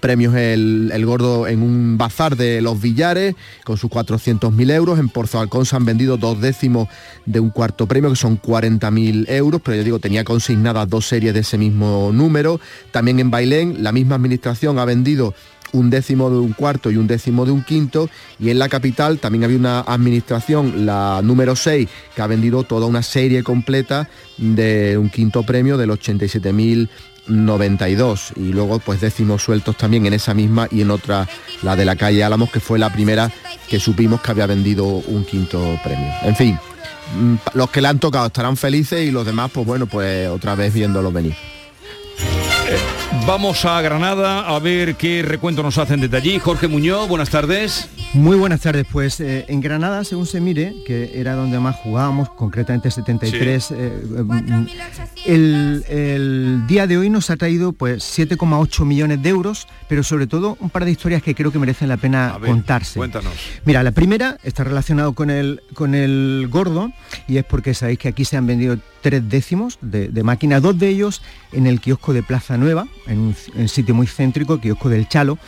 premios el, el gordo en un bazar de los Villares con sus 400.000 euros. En Porzo Alcón se han vendido dos décimos de un cuarto premio que son 40.000 euros, pero yo digo, tenía consignadas dos series de ese mismo número. También en Bailén la misma administración ha vendido un décimo de un cuarto y un décimo de un quinto y en la capital también había una administración, la número 6, que ha vendido toda una serie completa de un quinto premio del 87.092 y luego pues décimos sueltos también en esa misma y en otra, la de la calle Álamos, que fue la primera que supimos que había vendido un quinto premio. En fin, mm, los que le han tocado estarán felices y los demás pues bueno, pues otra vez viéndolo venir. Vamos a Granada a ver qué recuento nos hacen desde allí. Jorge Muñoz, buenas tardes. Muy buenas tardes, pues eh, en Granada, según se mire, que era donde más jugábamos, concretamente 73, eh, mm, el, el día de hoy nos ha traído pues 7,8 millones de euros, pero sobre todo un par de historias que creo que merecen la pena A ver, contarse. Cuéntanos. Mira, la primera está relacionado con el, con el gordo y es porque sabéis que aquí se han vendido tres décimos de, de máquina, dos de ellos en el kiosco de Plaza Nueva, en un, sitio muy céntrico, kiosco del Chalo.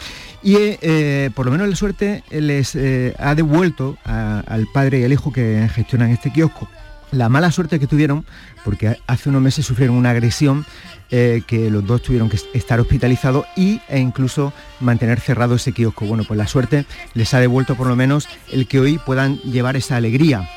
Y eh, eh, por lo menos la suerte les eh, ha devuelto al padre y al hijo que gestionan este kiosco. La mala suerte que tuvieron, porque hace unos meses sufrieron una agresión que los dos tuvieron que estar hospitalizados y, e incluso mantener cerrado ese kiosco. Bueno, pues la suerte les ha devuelto por lo menos el que hoy puedan llevar esa alegría.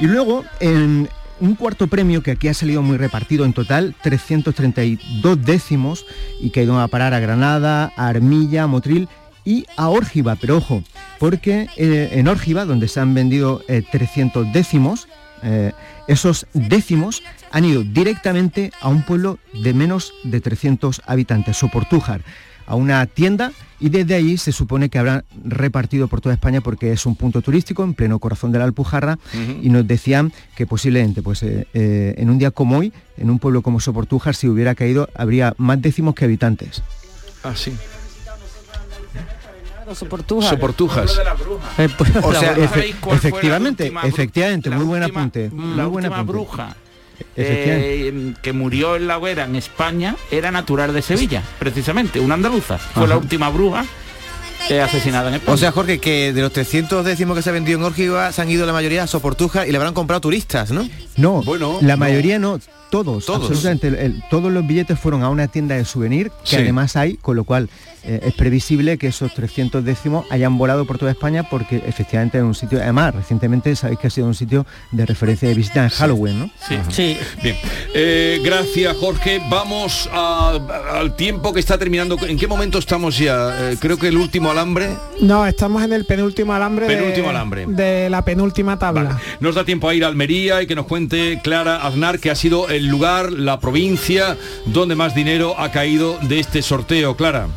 Y luego, en un cuarto premio que aquí ha salido muy repartido, en total 332 décimos y que ha ido a parar a Granada, a Armilla, a Motril y a Órgiva, pero ojo, porque eh, en Órgiva, donde se han vendido eh, 300 décimos, eh, esos décimos han ido directamente a un pueblo de menos de 300 habitantes, Soportújar, a una tienda y desde allí se supone que habrán repartido por toda España porque es un punto turístico en pleno corazón de la Alpujarra y nos decían que posiblemente pues, eh, eh, en un día como hoy, en un pueblo como Soportújar, si hubiera caído, habría más décimos que habitantes. Ah, sí. Soportujas. Soportujas. Eh, pues, O sea, efe- ¿sabéis cuál fue la efectivamente, efectivamente, la muy buen apunte. La muy buen última apunte. bruja. Eh, que murió en la hoguera en España era natural de Sevilla, precisamente, una andaluza. Fue la última bruja eh, asesinada en España. O sea, Jorge, que de los 300 décimos que se ha vendido en Órgiva se han ido la mayoría a Soportuja y le habrán comprado turistas, ¿no? No, Bueno, la no. mayoría no, todos, Todos. absolutamente. El- el- todos los billetes fueron a una tienda de souvenir que Sí. además hay, con lo cual eh, es previsible que esos 300 décimos hayan volado por toda España porque efectivamente es un sitio, además recientemente sabéis que ha sido un sitio de referencia de visita en Halloween, ¿no? Sí. Bien. Eh, gracias, Jorge. Vamos a- al tiempo que está terminando. ¿En qué momento estamos ya? Eh, creo que el último alambre. No, estamos en el penúltimo alambre, Penúltimo de, alambre. de la penúltima tabla. Nos da tiempo a ir a Almería y que nos cuente Clara Aznar que ha sido el lugar, la provincia donde más dinero ha caído de este sorteo. Clara.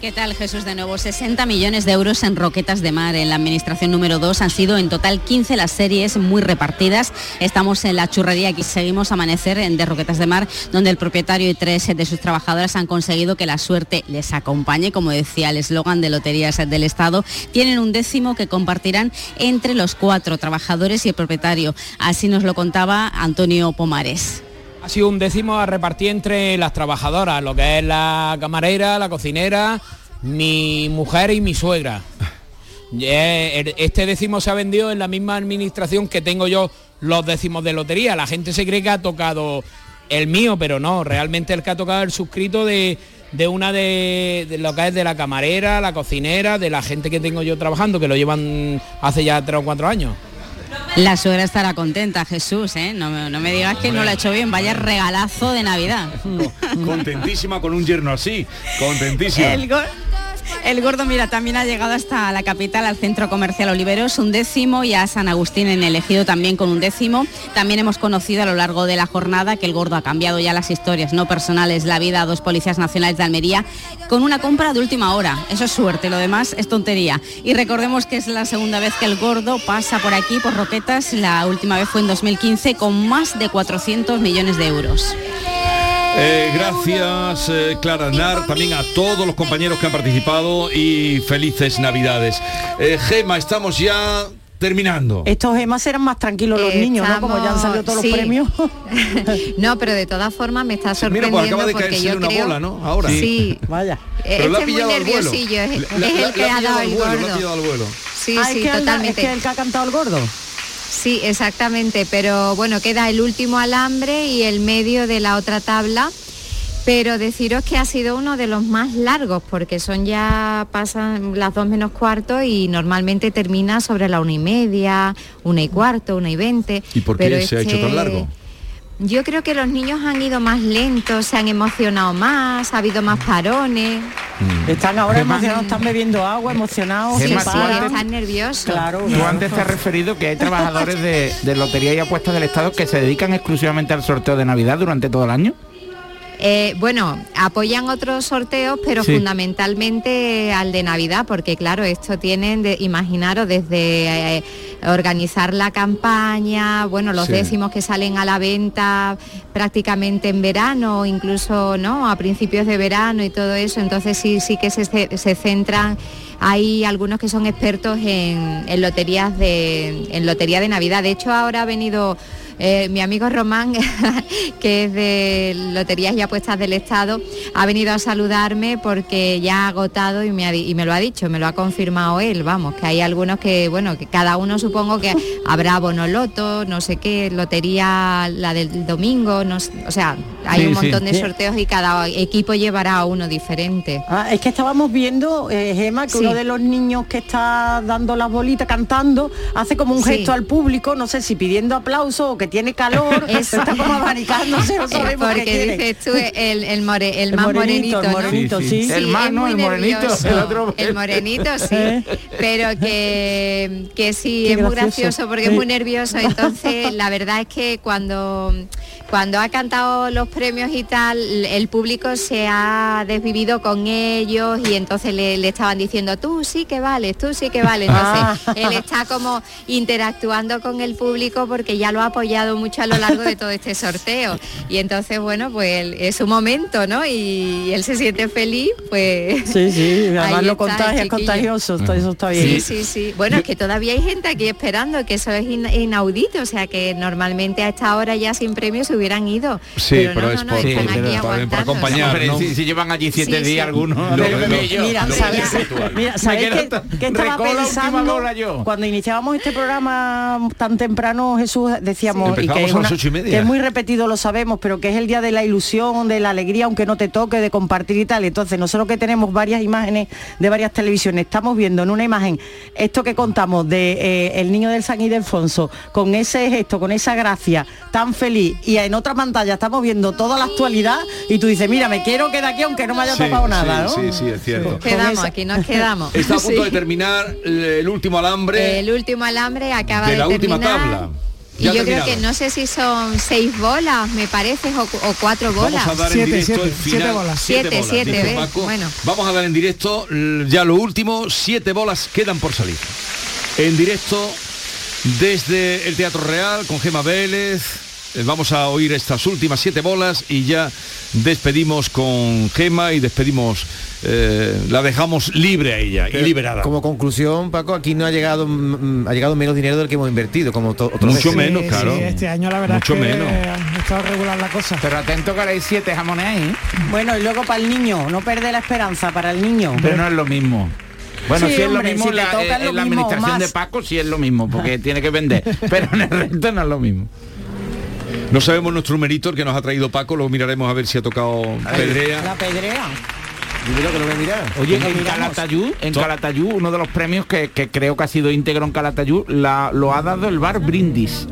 ¿Qué tal Jesús de nuevo? 60 millones de euros en roquetas de mar en la administración número 2. Han sido en total 15 las series muy repartidas. Estamos en la churrería aquí seguimos amanecer en de roquetas de mar, donde el propietario y tres de sus trabajadoras han conseguido que la suerte les acompañe, como decía el eslogan de Loterías del Estado. Tienen un décimo que compartirán entre los cuatro trabajadores y el propietario. Así nos lo contaba Antonio Pomares. Ha sido un décimo a repartir entre las trabajadoras, lo que es la camarera, la cocinera, mi mujer y mi suegra. Eh, Este décimo se ha vendido en la misma administración que tengo yo los décimos de lotería. La gente se cree que ha tocado el mío, pero no, realmente el que ha tocado el suscrito de, de una de lo que es de la camarera, la cocinera, de la gente que tengo yo trabajando, que lo llevan hace ya tres o cuatro años. La suegra estará contenta, Jesús, ¿eh? No, me- no me digas que no lo ha hecho bien, vaya regalazo de Navidad. Contentísima con un yerno así, contentísima. El, el gordo, mira, también ha llegado hasta la capital, al centro comercial Oliveros, un décimo, y a San Agustín en elegido también con un décimo. También hemos conocido a lo largo de la jornada que el gordo ha cambiado ya las historias no personales, la vida a dos policías nacionales de Almería, con una compra de última hora. Eso es suerte, lo demás es tontería. Y recordemos que es la segunda vez que el gordo pasa por aquí, por Roquetas, la última vez fue en 2015, con más de 400 millones de euros. Eh, gracias eh, Clara Aznar, también a todos los compañeros que han participado y felices Navidades. Eh, Gema, estamos ya terminando. Estos gemas serán más tranquilos los niños, ¿no? Como ya han salido todos sí. los premios. no, pero de todas formas me está Mira, sorprendiendo pues acaba de porque caerse yo una creo... bola, ¿no? Ahora. Sí. Vaya. Pero la ha este es muy pillado al vuelo. nerviosillo, es, La- es la- el que ha dado el gordo. Sí, sí, es que el- totalmente. es que el que ha cantado el gordo. Sí, exactamente, pero bueno, queda el último alambre y el medio de la otra tabla. Pero deciros que ha sido uno de los más largos, porque son ya, pasan las dos menos cuarto y normalmente termina sobre la una y media, una y cuarto, una y veinte. ¿Y por qué Pero se ha hecho tan largo? Yo creo que los niños han ido más lentos, se han emocionado más, ha habido más parones. Están ahora Gemma. emocionados, están bebiendo agua, emocionados, Sí, están nerviosos. Claro, Tú antes te has referido que hay trabajadores de, de Lotería y Apuestas del Estado que se dedican exclusivamente al sorteo de Navidad durante todo el año. Eh, bueno, apoyan otros sorteos, pero Sí. fundamentalmente al de Navidad, porque claro, esto tienen, de, imaginaros, desde eh, organizar la campaña, bueno, los Sí. décimos que salen a la venta prácticamente en verano, incluso no a principios de verano y todo eso, entonces sí, sí que se, se centran. Hay algunos que son expertos en, en loterías de en lotería de Navidad. De hecho, ahora ha venido eh, mi amigo Román, que es de Loterías y Apuestas del Estado, ha venido a saludarme porque ya ha agotado y me, ha y me lo ha dicho, me lo ha confirmado él, vamos, que hay algunos que, bueno, que cada uno supongo que habrá bonoloto, no sé qué, lotería la del domingo, no o sea, hay Sí, un sí. montón de sorteos y cada equipo llevará uno diferente. Ah, es que estábamos viendo, eh, Gema, que Sí. uno de los niños que está dando las bolitas, cantando, hace como un gesto al público, no sé si pidiendo aplauso o que tiene calor, Eso. está como abanicándose, no sabemos qué porque dices tú el, el, more- el El más morenito, morenito, el ¿no? morenito, Sí, sí. sí. El es morenito, nervioso. el otro- El morenito, sí. ¿Eh? Pero que, que sí, Qué es muy gracioso. gracioso porque Sí. es muy nervioso. Entonces, la verdad es que cuando, cuando ha cantado los premios y tal, el público se ha desvivido con ellos y entonces le, le estaban diciendo, tú sí que vales, tú sí que vales. Entonces, Ah. él está como interactuando con el público porque ya lo ha apoyado mucho a lo largo de todo este sorteo. Y entonces, bueno, pues es su momento, ¿no? Y él se siente feliz, pues... Sí, sí, además lo está contagia, es contagioso, esto- eso está bien. Sí, sí, sí. Bueno, es que todavía hay gente aquí esperando, que eso es in- inaudito, o sea que normalmente a esta hora ya sin premio se hubieran ido. Sí, pero, no, no, es no, por, están por- aquí acompañar, si, si llevan allí siete Sí, días sí. algunos, Lo- lo-. Mira, Lo- ¿sabes, lo- mira, ¿sabéis Me qué, quedo qué estaba pensando? yo. Cuando iniciábamos este programa tan temprano, Jesús, decíamos Y que, es una- y que muy repetido, lo sabemos, pero que es el día de la ilusión, de la alegría, aunque no te toque, de compartir y tal. Entonces, nosotros que tenemos varias imágenes de varias televisiones, estamos viendo en una imagen esto que contamos de eh, el niño del San Ildefonso, con ese gesto, con esa gracia tan feliz, y en otra pantalla estamos viendo toda la actualidad y tú dices, mira, me quiero quedar aquí aunque no me haya Sí, tocado nada, sí, ¿no? Sí, sí, es cierto. Quedamos, esa- aquí nos quedamos. Está a punto Sí. de terminar el último alambre El último alambre acaba de de, la última terminar. tabla. Y yo creo que no sé si son seis bolas, me parece, o, o cuatro bolas. Vamos a dar en Siete, directo siete, el siete bolas. Siete, siete. Paco. Bueno. Vamos a dar en directo ya lo último. Siete bolas quedan por salir. En directo desde el Teatro Real con Gema Vélez. Eh, Vamos a oír estas últimas siete bolas y ya despedimos con Gema y despedimos, eh, la dejamos libre a ella y liberada. Como conclusión, Paco, aquí no ha llegado ha llegado menos dinero del que hemos invertido, como to- otras Mucho veces. menos, Sí, claro. sí, este año la verdad Mucho es que menos. ha estado regular la cosa. Pero atento que ahora hay siete jamones ahí. Bueno, y luego para el niño, no perder la esperanza para el niño. Pero no es lo mismo. Bueno, Sí, si es lo hombre, mismo, si la, eh, es lo en la mismo, administración más. de Paco sí es lo mismo, porque tiene que vender. Pero en el resto no es lo mismo. No sabemos nuestro numerito el que nos ha traído Paco, luego miraremos a ver si ha tocado Pedrea. La pedrea. Dímelo que lo voy a mirar. Oye, ¿Cómo en miramos? Calatayud, en Calatayud, uno de los premios que, que creo que ha sido íntegro en Calatayud, la, lo ha dado el bar Brindis.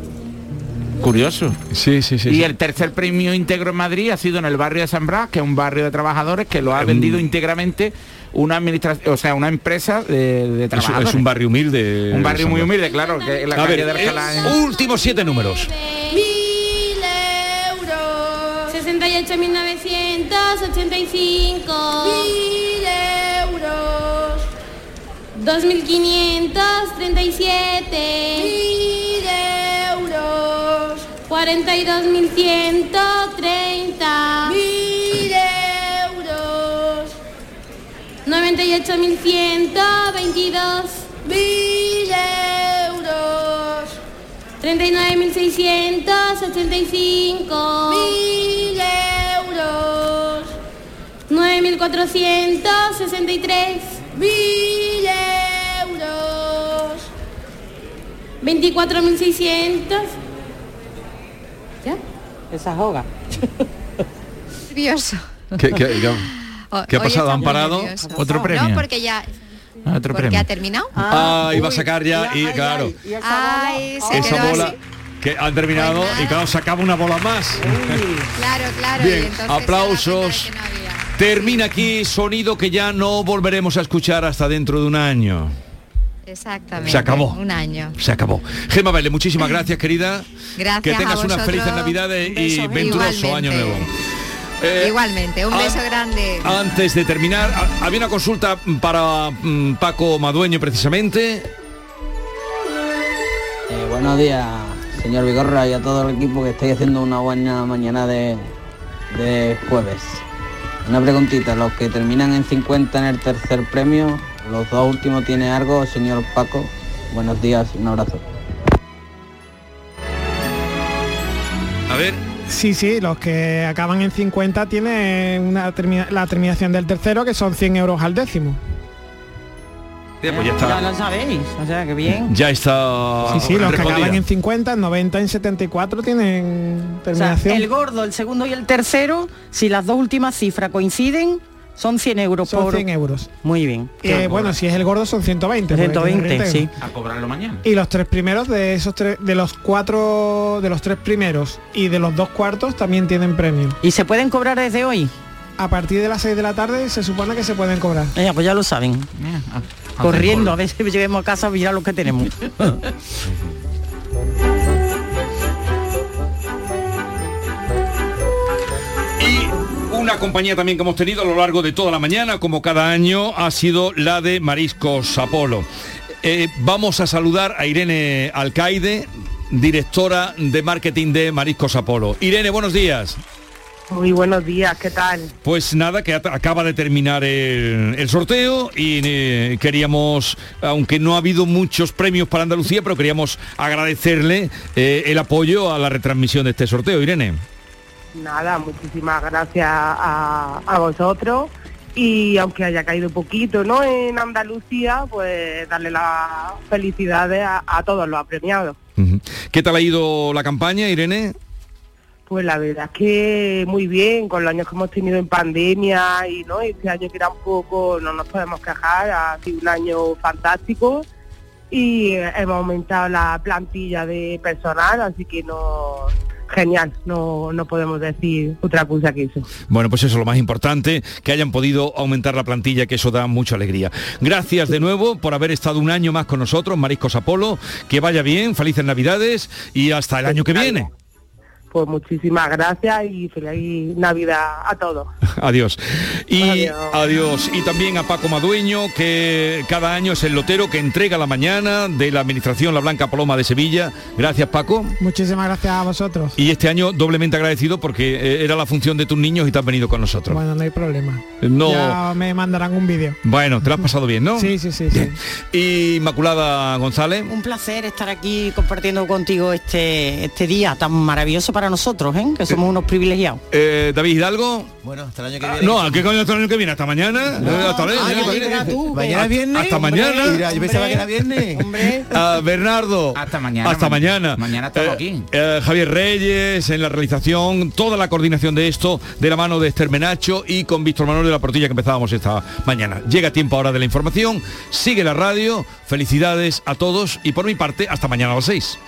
Curioso. Sí, sí, sí. y sí. el tercer premio íntegro en Madrid ha sido en el barrio de San Blas, que es un barrio de trabajadores que lo ha vendido íntegramente una administración, o sea, una empresa de, de Es, trabajadores. es un barrio humilde. Un barrio muy humilde, claro, que en la A calle ver, de Alcalá. eh, en- últimos siete números. Mil euros. 68.985. Mil euros. 2.537. Mil euros. 42.130. Mil euros. 98.122. Mil euros. 39.685. Mil euros. 9.463. Mil euros. 24.600. ¿Ya? Esa joga. Nervioso. ¿Qué, qué- qué- qué ha pasado? ¿Han parado? Otro premio. No, porque ya... Otro porque premio. ha terminado. Ah, iba a sacar ya y claro, Ay, se esa quedó bola así. que han terminado y claro, sacaba una bola más. Claro, claro. y Bien, entonces aplausos. Termina aquí sonido que ya no volveremos a escuchar hasta dentro de un año. Exactamente. Se acabó. Un año. Se acabó. Gema Baile, muchísimas gracias, querida. Gracias que a tengas unas vosotros. felices navidades Un y beso. venturoso Igualmente. año nuevo. Eh, Igualmente, un beso grande. Antes de terminar, a- había una consulta para mm, Paco Madueño precisamente. Eh, buenos días, señor Vigorra, y a todo el equipo que estáis haciendo una buena mañana de, de jueves. Una preguntita, los que terminan en 50 en el tercer premio, los dos últimos tiene algo, señor Paco. Buenos días un abrazo. A ver. Sí, sí, los que acaban en 50 tienen una termina- la terminación del tercero, que son 100 euros al décimo. Bien, pues ya Ya está. lo sabéis, o sea que bien. Ya está. Sí, sí, los que acaban en 50, en 90, en 74 tienen O sea, terminación. el gordo, el segundo y el tercero, si las dos últimas cifras coinciden, son 100 euros Son por... 100 euros. Muy bien. Eh, bueno, si es el gordo son 120. porque 120, tiene sí. A cobrarlo mañana. Y los tres primeros de esos tres, de los cuatro, de los tres primeros y de los dos cuartos también tienen premio. ¿Y se pueden cobrar desde hoy? A partir de las 6 de la tarde se supone que se pueden cobrar. Ya, pues ya lo saben. Corriendo, a ver si lleguemos a casa a mirar lo que tenemos. Una compañía también que hemos tenido a lo largo de toda la mañana, como cada año, ha sido la de Mariscos Apolo. Eh, vamos a saludar a Irene Alcaide, directora de marketing de Mariscos Apolo. Irene, buenos días. Muy buenos días, ¿qué tal? Pues nada, que acaba de terminar el, el sorteo y eh, queríamos, aunque no ha habido muchos premios para Andalucía, pero queríamos agradecerle eh, el apoyo a la retransmisión de este sorteo, Irene. Nada, muchísimas gracias a, a vosotros y aunque haya caído poquito ¿no? en Andalucía, pues darle las felicidades a, a todos los apremiados. ¿Qué tal ha ido la campaña, Irene? Pues la verdad es que muy bien, con los años que hemos tenido en pandemia y no este año que era un poco, no nos podemos quejar, ha sido un año fantástico y hemos aumentado la plantilla de personal, así que no genial, no, no podemos decir otra cosa que eso. Bueno, pues eso es lo más importante, que hayan podido aumentar la plantilla, que eso da mucha alegría. Gracias de nuevo por haber estado un año más con nosotros, Mariscos Apolo, que vaya bien, felices Navidades y hasta el año que viene. Pues muchísimas gracias y feliz Navidad a todos. Adiós. Y Adiós. adiós. Y también a Paco Madueño, que cada año es el lotero que entrega la mañana de la Administración La Blanca Paloma de Sevilla. Gracias, Paco. Muchísimas gracias a vosotros. Y este año doblemente agradecido porque eh, era la función de tus niños y te has venido con nosotros. Bueno, no hay problema. No. Ya me mandarán un vídeo. Bueno, te lo has pasado bien, ¿no? Sí, sí, sí. sí. Y Inmaculada González. Un placer estar aquí compartiendo contigo este, este día tan maravilloso para nosotros, ¿eh? que somos unos privilegiados. Eh, David Hidalgo. Bueno, hasta el año que viene. No, ¿qué coño hasta el año que viene? Hasta mañana. Eh, hasta el año que viene. Mañana es viernes. Hasta mañana. Mira, yo pensaba que era viernes. Ah, Bernardo. Hasta mañana. Hasta mañana. Mañana estamos Eh, aquí. eh, Javier Reyes en la realización, toda la coordinación de esto, de la mano de Esther Menacho y con Víctor Manuel de la Portilla que empezábamos esta mañana. Llega tiempo ahora de la información, sigue la radio, felicidades a todos y por mi parte, hasta mañana a las 6.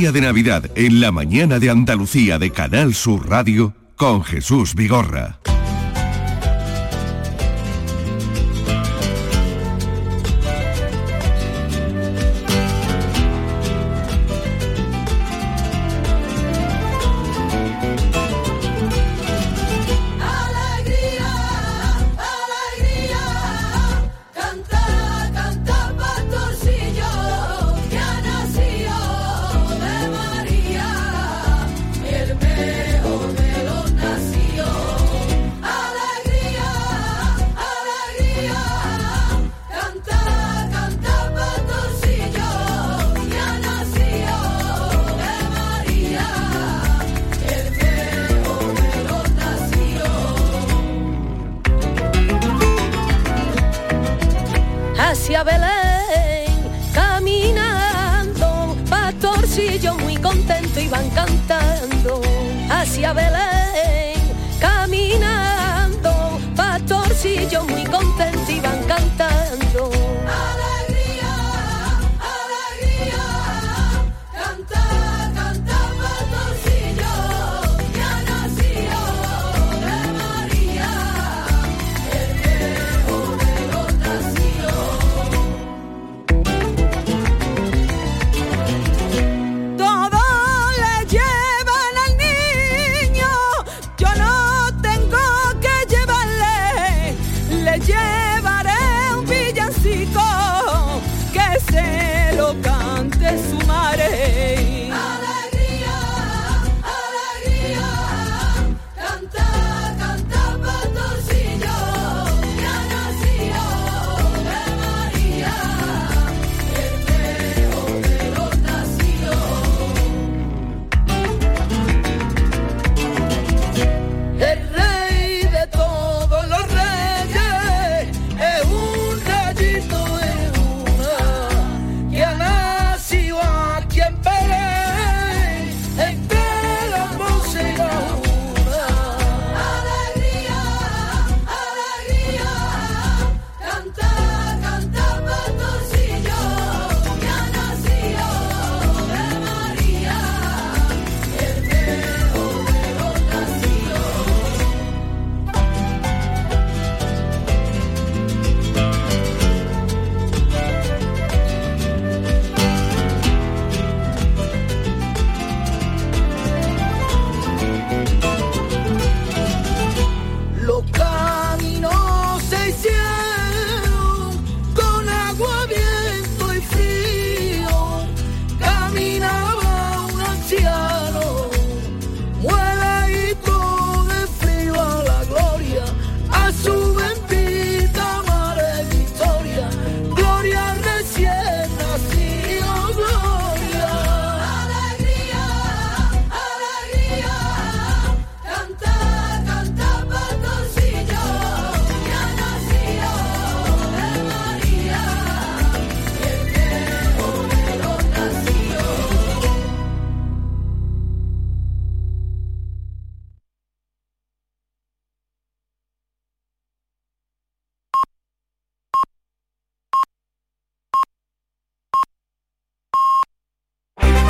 Lotería de Navidad en la mañana de Andalucía de Canal Sur Radio con Jesús Vigorra.